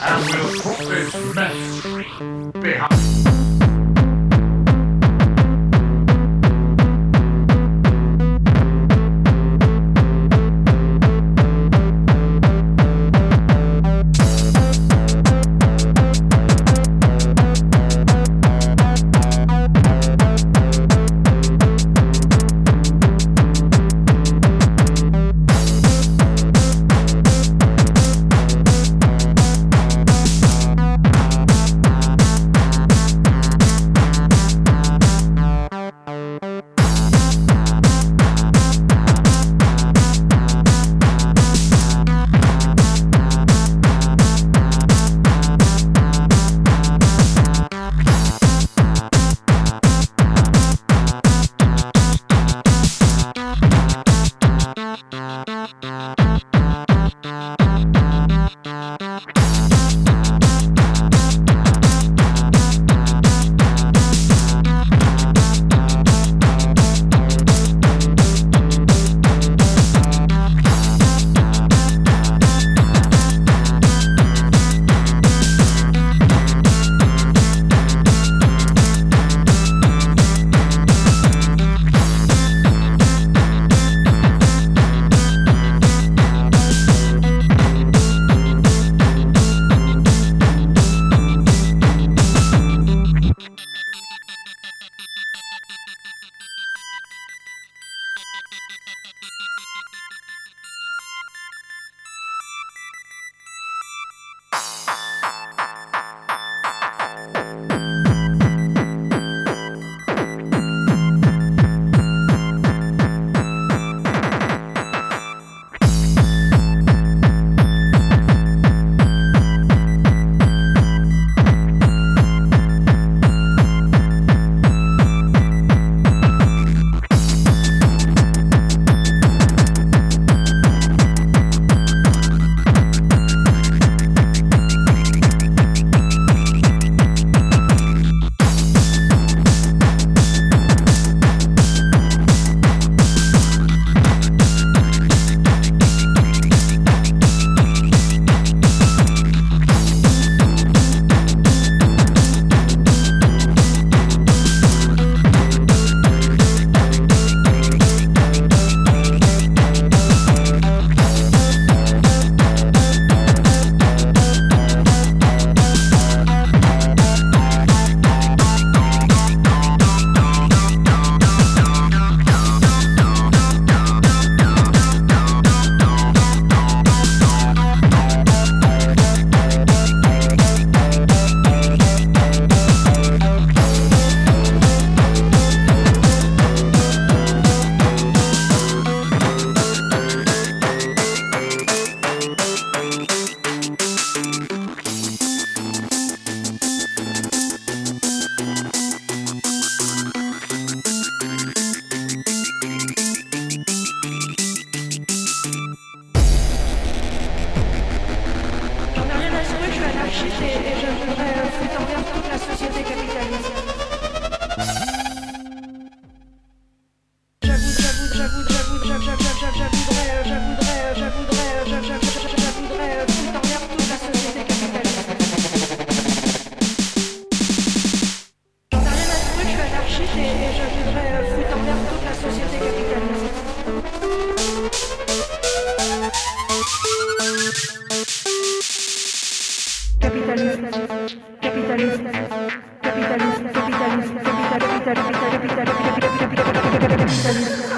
will put this mess behind. Thank you. capitalista, capitalista, capitalista, capitalista, capitalista, capitalista, capitalista, capitalista, capitalista,